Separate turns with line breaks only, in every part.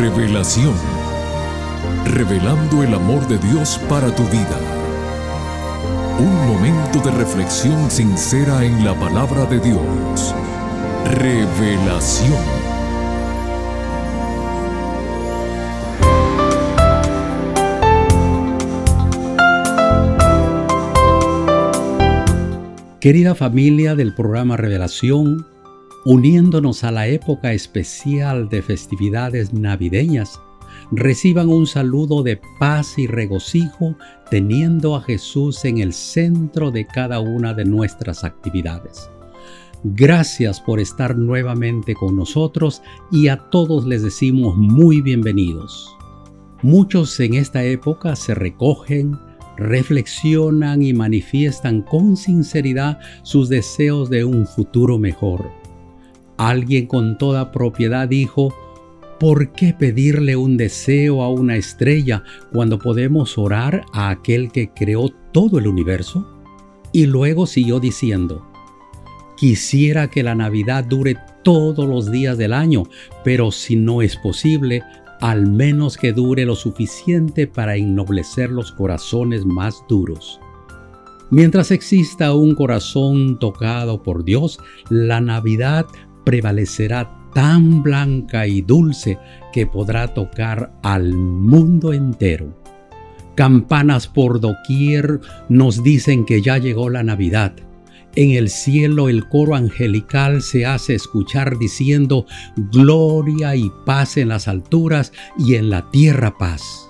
Revelación. Revelando el amor de Dios para tu vida. Un momento de reflexión sincera en la palabra de Dios. Revelación.
Querida familia del programa Revelación, uniéndonos a la época especial de festividades navideñas, reciban un saludo de paz y regocijo teniendo a Jesús en el centro de cada una de nuestras actividades. Gracias por estar nuevamente con nosotros y a todos les decimos muy bienvenidos. Muchos en esta época se recogen, reflexionan y manifiestan con sinceridad sus deseos de un futuro mejor. Alguien con toda propiedad dijo, ¿por qué pedirle un deseo a una estrella cuando podemos orar a aquel que creó todo el universo? Y luego siguió diciendo, quisiera que la Navidad dure todos los días del año, pero si no es posible, al menos que dure lo suficiente para ennoblecer los corazones más duros. Mientras exista un corazón tocado por Dios, la Navidad prevalecerá tan blanca y dulce que podrá tocar al mundo entero. Campanas por doquier nos dicen que ya llegó la Navidad en el cielo el coro angelical se hace escuchar diciendo, Gloria y paz en las alturas y en la tierra paz.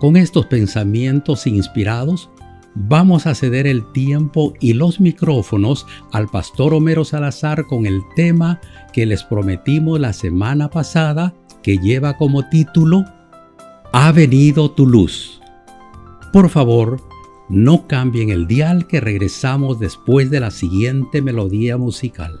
Con estos pensamientos inspirados, vamos a ceder el tiempo y los micrófonos al pastor Homero Salazar con el tema que les prometimos la semana pasada, que lleva como título, Ha venido tu luz. Por favor, no cambien el dial que regresamos después de la siguiente melodía musical.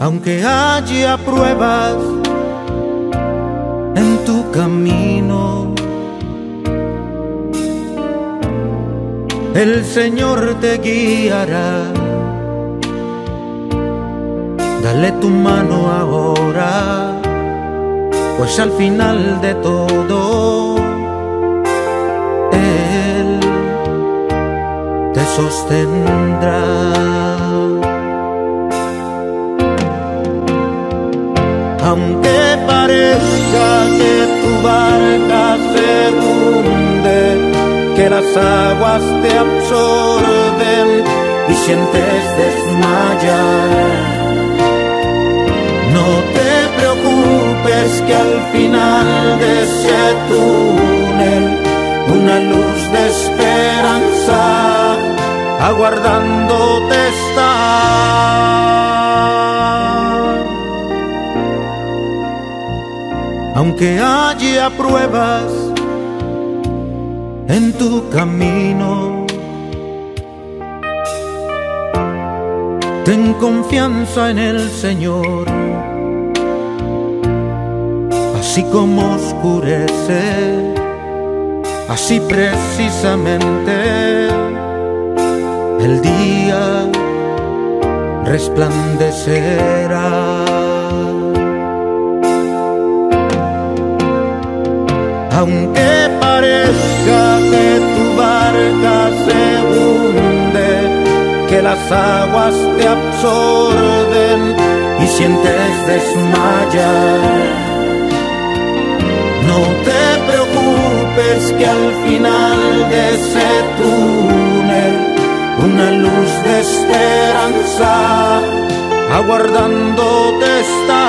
aunque haya pruebas en tu camino. El Señor te guiará. Dale tu mano ahora, pues al final de todo, Él te sostendrá. Aunque parezca que tu barca se hunde, que las aguas te absorben y sientes desmayar. No te preocupes que al final de ese túnel una luz de esperanza aguardándote aunque haya pruebas en tu camino. Ten confianza en el Señor, así como oscurece, así precisamente el día resplandecerá. Aunque parezca que tu barca se hunde, que las aguas te absorben sientes desmayar. No te preocupes que al final de ese túnel una luz de esperanza aguardándote está.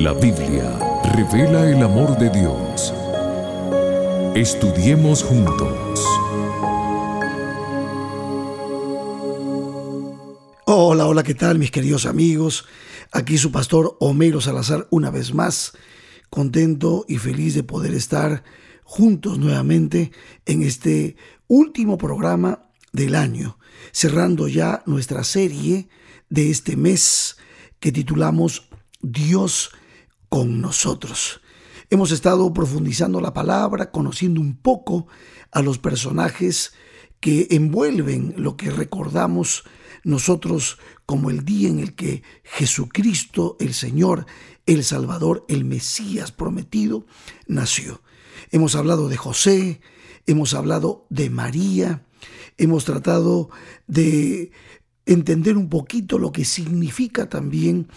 La Biblia revela el amor de Dios. Estudiemos juntos.
Hola, hola, ¿qué tal mis queridos amigos? Aquí su pastor Homero Salazar una vez más, contento y feliz de poder estar juntos nuevamente en este último programa del año, cerrando ya nuestra serie de este mes que titulamos Dios con nosotros. Hemos estado profundizando la palabra, conociendo un poco a los personajes que envuelven lo que recordamos nosotros como el día en el que Jesucristo, el Señor, el Salvador, el Mesías prometido, nació. Hemos hablado de José, hemos hablado de María, hemos tratado de entender un poquito lo que significa también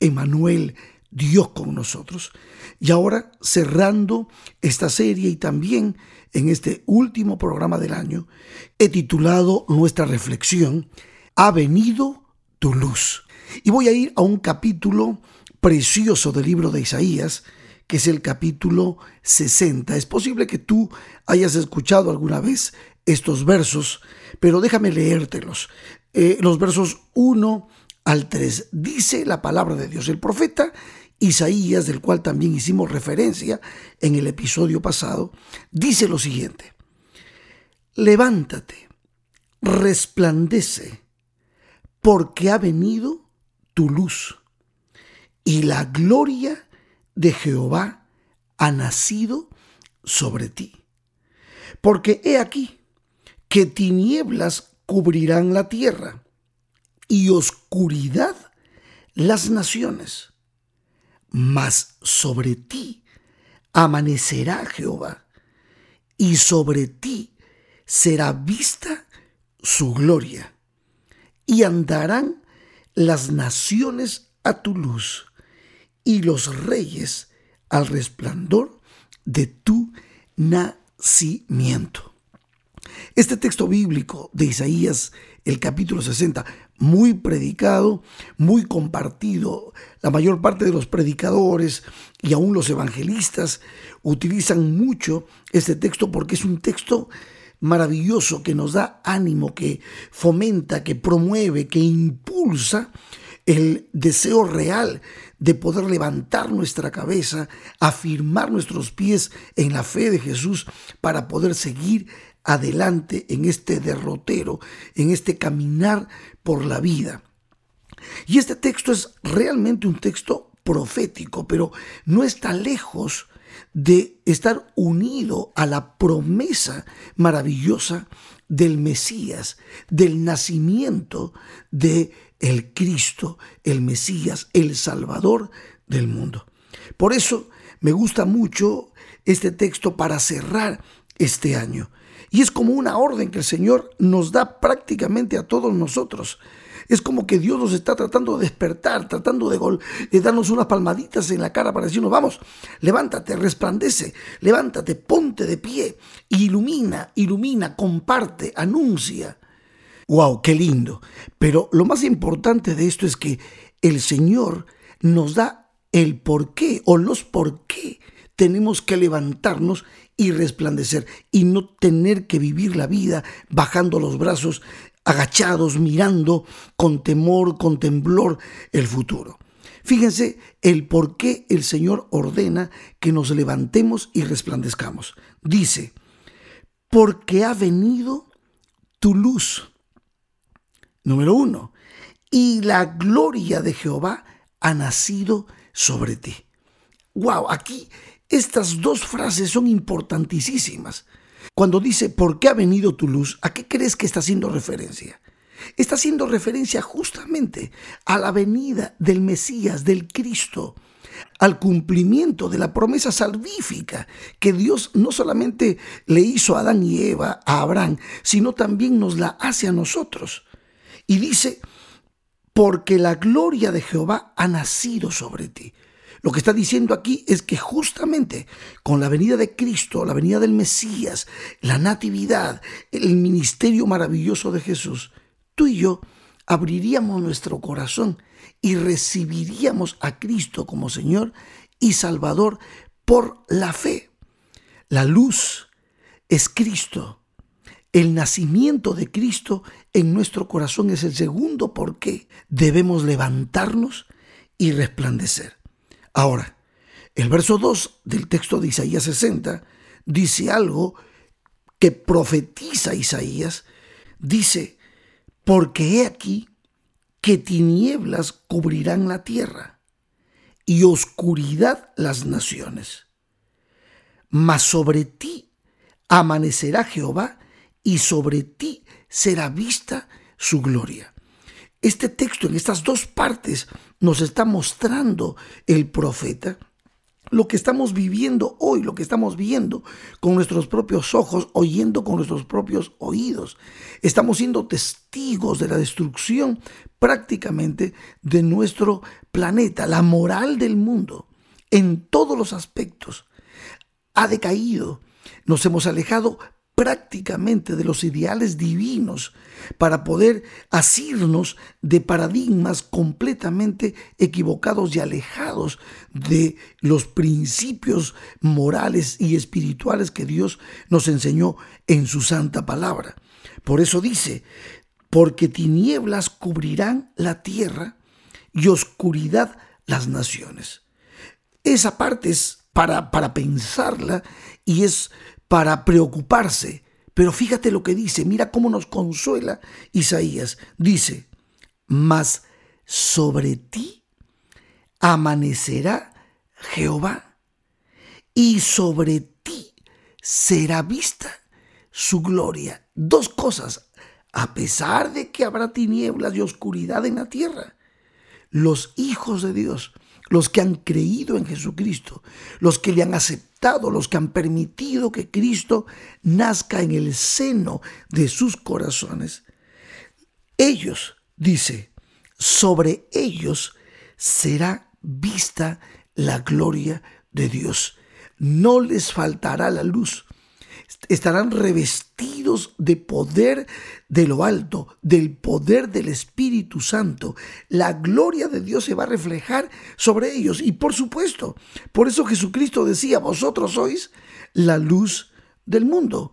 Emanuel, Dios con nosotros. Y ahora, cerrando esta serie y también en este último programa del año, he titulado nuestra reflexión, Ha venido tu luz. Y voy a ir a un capítulo precioso del libro de Isaías, que es el capítulo 60. Es posible que tú hayas escuchado alguna vez estos versos, pero déjame leértelos. Eh, los versos 1 al 3 dice la palabra de Dios. El profeta Isaías, del cual también hicimos referencia en el episodio pasado, dice lo siguiente, levántate, resplandece, porque ha venido tu luz, y la gloria de Jehová ha nacido sobre ti. Porque he aquí que tinieblas cubrirán la tierra, y oscuridad las naciones mas sobre ti amanecerá Jehová, y sobre ti será vista su gloria, y andarán las naciones a tu luz, y los reyes al resplandor de tu nacimiento. Este texto bíblico de Isaías, el capítulo 60, muy predicado, muy compartido. La mayor parte de los predicadores y aún los evangelistas utilizan mucho este texto porque es un texto maravilloso que nos da ánimo, que fomenta, que promueve, que impulsa el deseo real de poder levantar nuestra cabeza, afirmar nuestros pies en la fe de Jesús para poder seguir adelante en este derrotero, en este caminar por la vida. Y este texto es realmente un texto profético, pero no está lejos de estar unido a la promesa maravillosa del Mesías, del nacimiento de el Cristo, el Mesías, el Salvador del mundo. Por eso me gusta mucho este texto para cerrar este año. Y es como una orden que el Señor nos da prácticamente a todos nosotros. Es como que Dios nos está tratando de despertar, tratando de, darnos unas palmaditas en la cara para decirnos, vamos, levántate, resplandece, levántate, ponte de pie, ilumina, ilumina, comparte, anuncia. ¡Wow! ¡Qué lindo! Pero lo más importante de esto es que el Señor nos da el por qué o los por qué tenemos que levantarnos y resplandecer y no tener que vivir la vida bajando los brazos agachados, mirando con temor, con temblor el futuro. Fíjense el por qué el Señor ordena que nos levantemos y resplandezcamos. Dice, porque ha venido tu luz. Número uno, y la gloria de Jehová ha nacido sobre ti. Wow, aquí estas dos frases son importantísimas. Cuando dice, ¿por qué ha venido tu luz? ¿A qué crees que está haciendo referencia? Está haciendo referencia justamente a la venida del Mesías, del Cristo, al cumplimiento de la promesa salvífica que Dios no solamente le hizo a Adán y Eva, a Abraham, sino también nos la hace a nosotros. Y dice, porque la gloria de Jehová ha nacido sobre ti. Lo que está diciendo aquí es que justamente con la venida de Cristo, la venida del Mesías, la natividad, el ministerio maravilloso de Jesús, tú y yo abriríamos nuestro corazón y recibiríamos a Cristo como Señor y Salvador por la fe. La luz es Cristo. El nacimiento de Cristo en nuestro corazón es el segundo por qué debemos levantarnos y resplandecer. Ahora, el verso 2 del texto de Isaías 60 dice algo que profetiza Isaías. Dice, porque he aquí que tinieblas cubrirán la tierra y oscuridad las naciones. Mas sobre ti amanecerá Jehová y sobre ti será vista su gloria. Este texto en estas dos partes nos está mostrando el profeta lo que estamos viviendo hoy, lo que estamos viendo con nuestros propios ojos, oyendo con nuestros propios oídos. Estamos siendo testigos de la destrucción prácticamente de nuestro planeta. La moral del mundo, en todos los aspectos, ha decaído. Nos hemos alejado prácticamente de los ideales divinos para poder asirnos de paradigmas completamente equivocados y alejados de los principios morales y espirituales que Dios nos enseñó en su santa palabra. Por eso dice, porque tinieblas cubrirán la tierra y oscuridad las naciones. Esa parte es para, para pensarla y es para preocuparse. Pero fíjate lo que dice, mira cómo nos consuela Isaías. Dice, mas sobre ti amanecerá Jehová y sobre ti será vista su gloria. Dos cosas, a pesar de que habrá tinieblas y oscuridad en la tierra, los hijos de Dios los que han creído en Jesucristo, los que le han aceptado, los que han permitido que Cristo nazca en el seno de sus corazones. Ellos, dice, sobre ellos será vista la gloria de Dios. No les faltará la luz estarán revestidos de poder de lo alto, del poder del Espíritu Santo. La gloria de Dios se va a reflejar sobre ellos. Y por supuesto, por eso Jesucristo decía, vosotros sois la luz del mundo.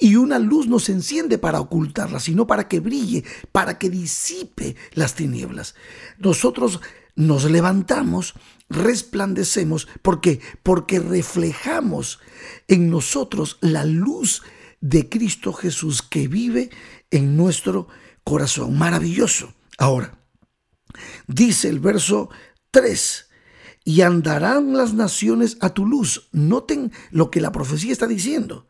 Y una luz no se enciende para ocultarla, sino para que brille, para que disipe las tinieblas. Nosotros nos levantamos, resplandecemos, ¿por qué? Porque reflejamos en nosotros la luz de Cristo Jesús que vive en nuestro corazón. Maravilloso. Ahora, Dice el verso 3, y andarán las naciones a tu luz. Noten lo que la profecía está diciendo.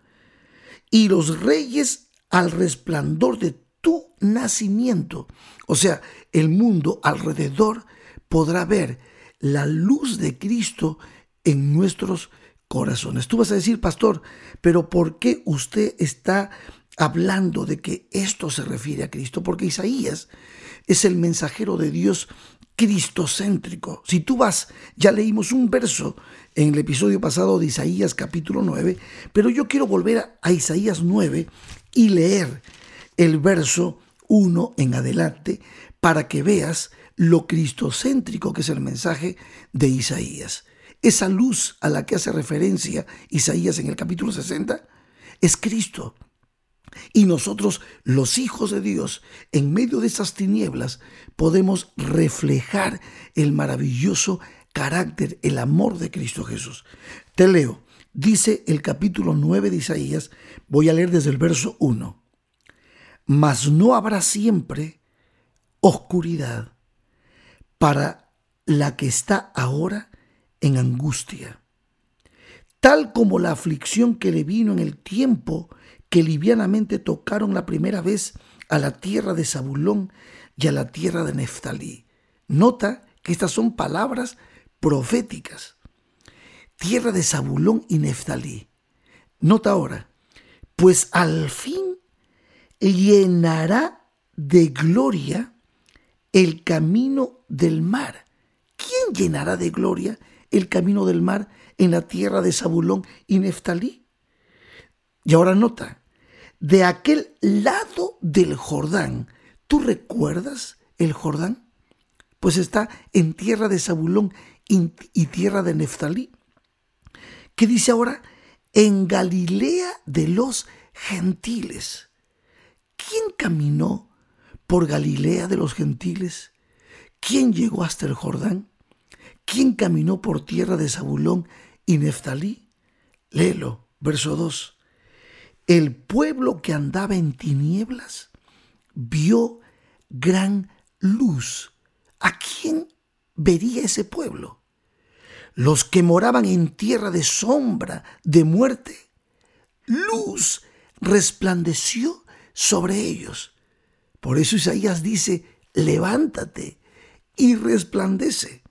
Y los reyes al resplandor de tu nacimiento. O sea, el mundo alrededor podrá ver la luz de Cristo en nuestros corazones. Tú vas a decir, pastor, pero ¿por qué usted está hablando de que esto se refiere a Cristo? Porque Isaías es el mensajero de Dios cristocéntrico. Si tú vas, ya leímos un verso en el episodio pasado de Isaías capítulo 9, pero yo quiero volver a, Isaías 9 y leer el verso 1 en adelante para que veas lo cristocéntrico que es el mensaje de Isaías. Esa luz a la que hace referencia Isaías en el capítulo 60 es Cristo. Y nosotros, los hijos de Dios, en medio de esas tinieblas, podemos reflejar el maravilloso carácter, el amor de Cristo Jesús. Te leo, dice el capítulo 9 de Isaías, voy a leer desde el verso 1. Mas no habrá siempre oscuridad para la que está ahora en angustia, tal como la aflicción que le vino en el tiempo que livianamente tocaron la primera vez a la tierra de Zabulón y a la tierra de Neftalí. Nota que estas son palabras proféticas. Tierra de Zabulón y Neftalí. Nota ahora, pues al fin llenará de gloria el camino del mar. ¿Quién llenará de gloria el camino del mar en la tierra de Zabulón y Neftalí? Y ahora nota, de aquel lado del Jordán. ¿Tú recuerdas el Jordán? Pues está en tierra de Zabulón y tierra de Neftalí. ¿Qué dice ahora? En Galilea de los gentiles. ¿Quién caminó por Galilea de los gentiles? ¿Quién llegó hasta el Jordán? ¿Quién caminó por tierra de Zabulón y Neftalí? Léelo, verso 2 el pueblo que andaba en tinieblas vio gran luz. ¿A quién vería ese pueblo? Los que moraban en tierra de sombra, de muerte, luz resplandeció sobre ellos. Por eso Isaías dice, levántate y resplandece.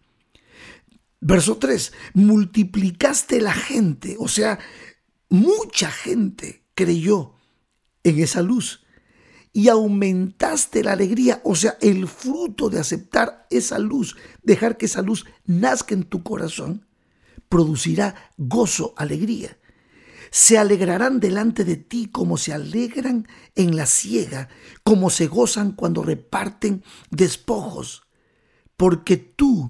Verso 3, multiplicaste la gente, o sea, mucha gente creyó en esa luz y aumentaste la alegría, o sea, el fruto de aceptar esa luz, dejar que esa luz nazca en tu corazón, producirá gozo, alegría. Se alegrarán delante de ti como se alegran en la siega, como se gozan cuando reparten despojos, porque tú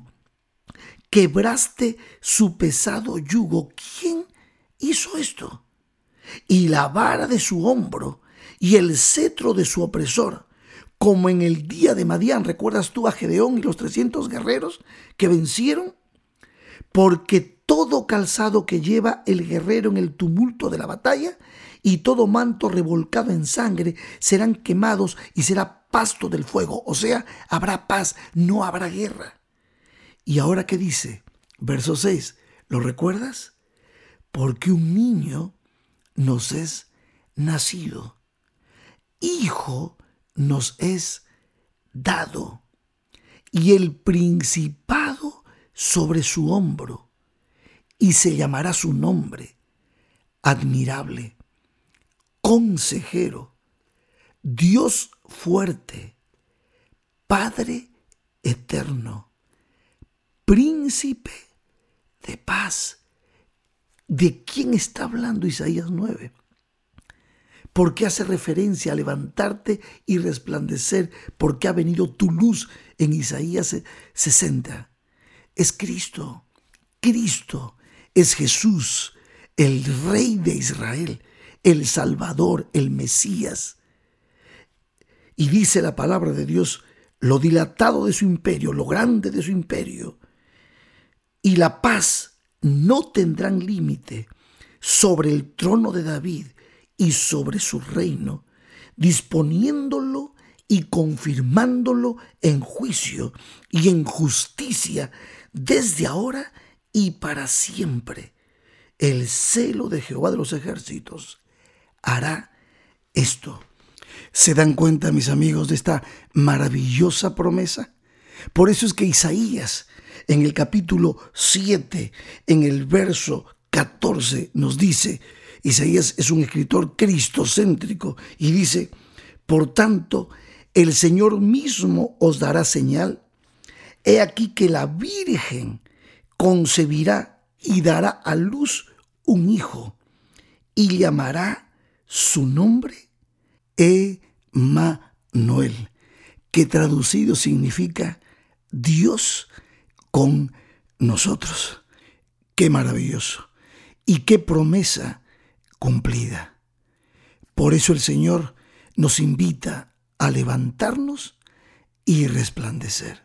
quebraste su pesado yugo. ¿Quién hizo esto? y la vara de su hombro y el cetro de su opresor, como en el día de Madián. ¿Recuerdas tú a Gedeón y los 300 guerreros que vencieron? Porque todo calzado que lleva el guerrero en el tumulto de la batalla y todo manto revolcado en sangre serán quemados y será pasto del fuego. O sea, habrá paz, no habrá guerra. ¿Y ahora qué dice? Verso 6. ¿Lo recuerdas? Porque un niño nos es nacido, hijo nos es dado, y el principado sobre su hombro, y se llamará su nombre, admirable, consejero, Dios fuerte, Padre eterno, príncipe de paz ¿De quién está hablando Isaías 9? Porque hace referencia a levantarte y resplandecer, porque ha venido tu luz en Isaías 60. Es Cristo, Cristo es Jesús, el Rey de Israel, el Salvador, el Mesías. Y dice la palabra de Dios, lo dilatado de su imperio, lo grande de su imperio, y la paz no tendrán límite sobre el trono de David y sobre su reino, disponiéndolo y confirmándolo en juicio y en justicia desde ahora y para siempre. El celo de Jehová de los ejércitos hará esto. ¿Se dan cuenta, mis amigos, de esta maravillosa promesa? Por eso es que Isaías, en el capítulo 7, en el verso 14, nos dice, Isaías es un escritor cristocéntrico y dice, por tanto, el Señor mismo os dará señal. He aquí que la Virgen concebirá y dará a luz un hijo y llamará su nombre Emanuel, que traducido significa Dios con nosotros. Qué maravilloso y qué promesa cumplida. Por eso el Señor nos invita a levantarnos y resplandecer.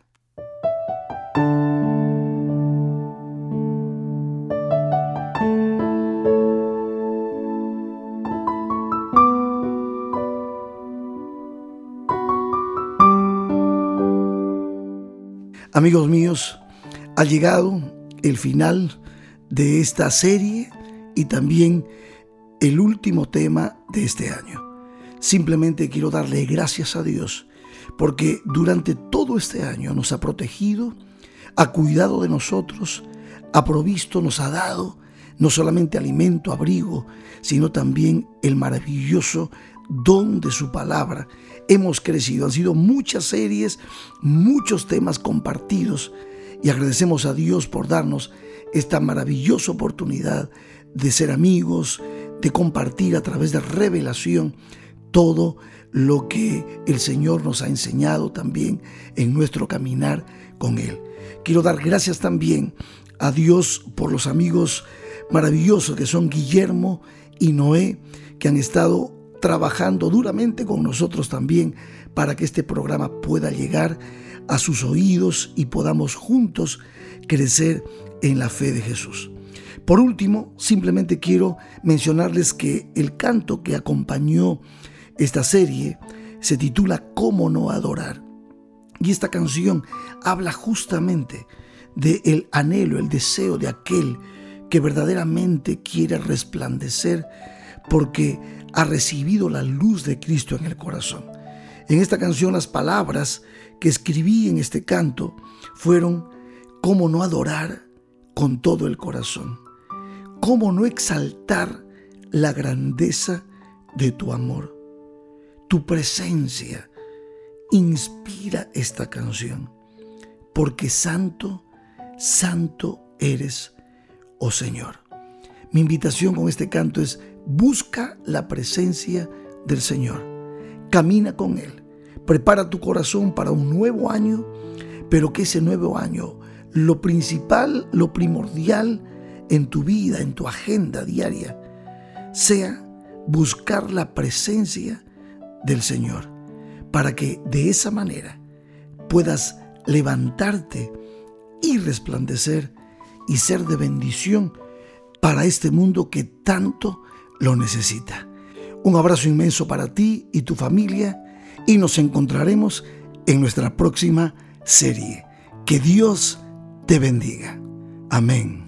Amigos míos, ha llegado el final de esta serie y también el último tema de este año. Simplemente quiero darle gracias a Dios porque durante todo este año nos ha protegido, ha cuidado de nosotros, ha provisto, nos ha dado no solamente alimento, abrigo, sino también el maravilloso don de su palabra. Hemos crecido, han sido muchas series, muchos temas compartidos y agradecemos a Dios por darnos esta maravillosa oportunidad de ser amigos, de compartir a través de revelación todo lo que el Señor nos ha enseñado también en nuestro caminar con Él. Quiero dar gracias también a Dios por los amigos maravillosos que son Guillermo y Noé, que han estado trabajando duramente con nosotros también para que este programa pueda llegar a sus oídos y podamos juntos crecer en la fe de Jesús. Por último, simplemente quiero mencionarles que el canto que acompañó esta serie se titula Cómo no adorar. Y esta canción habla justamente de el anhelo, el deseo de aquel que verdaderamente quiere resplandecer porque ha recibido la luz de Cristo en el corazón. En esta canción las palabras que escribí en este canto fueron cómo no adorar con todo el corazón, cómo no exaltar la grandeza de tu amor tu presencia inspira esta canción, porque santo, santo eres, oh Señor. Mi invitación con este canto es busca la presencia del Señor, camina con Él, prepara tu corazón para un nuevo año, pero que ese nuevo año, lo principal, lo primordial en tu vida, en tu agenda diaria, sea buscar la presencia del Señor, para que de esa manera puedas levantarte y resplandecer y ser de bendición para este mundo que tanto lo necesita. Un abrazo inmenso para ti y tu familia y nos encontraremos en nuestra próxima serie. Que Dios te bendiga. Amén.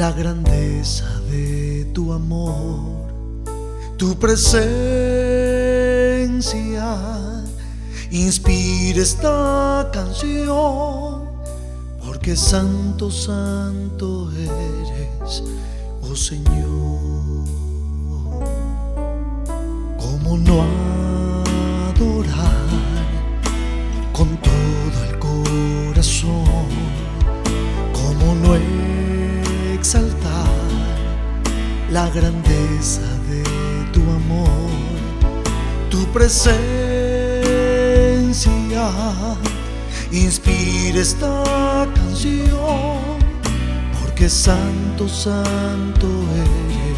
La grandeza de tu amor, tu presencia inspira esta canción, porque santo, santo eres, oh Señor, como no
la grandeza de tu amor, tu presencia. Inspira esta canción, porque santo, santo eres,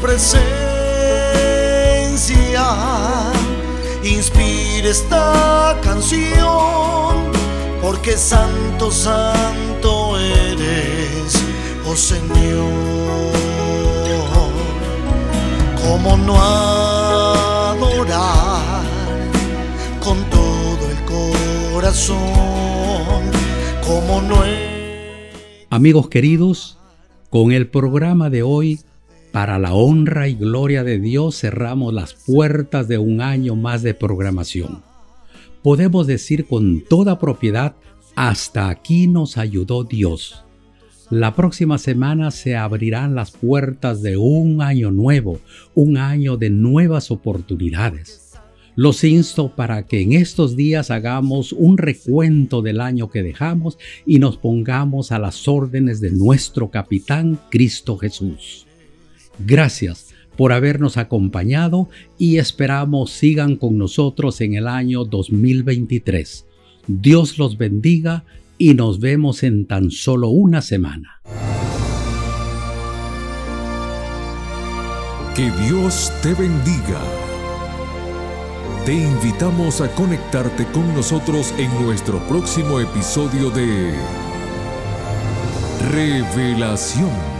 presencia? Inspira esta canción, porque santo, santo eres, oh Señor. ¿Cómo no adorar con todo el corazón? Como no
Amigos queridos, con el programa de hoy, para la honra y gloria de Dios, cerramos las puertas de un año más de programación. Podemos decir con toda propiedad, hasta aquí nos ayudó Dios. La próxima semana se abrirán las puertas de un año nuevo, un año de nuevas oportunidades. Los insto para que en estos días hagamos un recuento del año que dejamos y nos pongamos a las órdenes de nuestro capitán Cristo Jesús. Gracias por habernos acompañado y esperamos sigan con nosotros en el año 2023. Dios los bendiga y nos vemos en tan solo una semana.
Que Dios te bendiga. Te invitamos a conectarte con nosotros en nuestro próximo episodio de Revelación.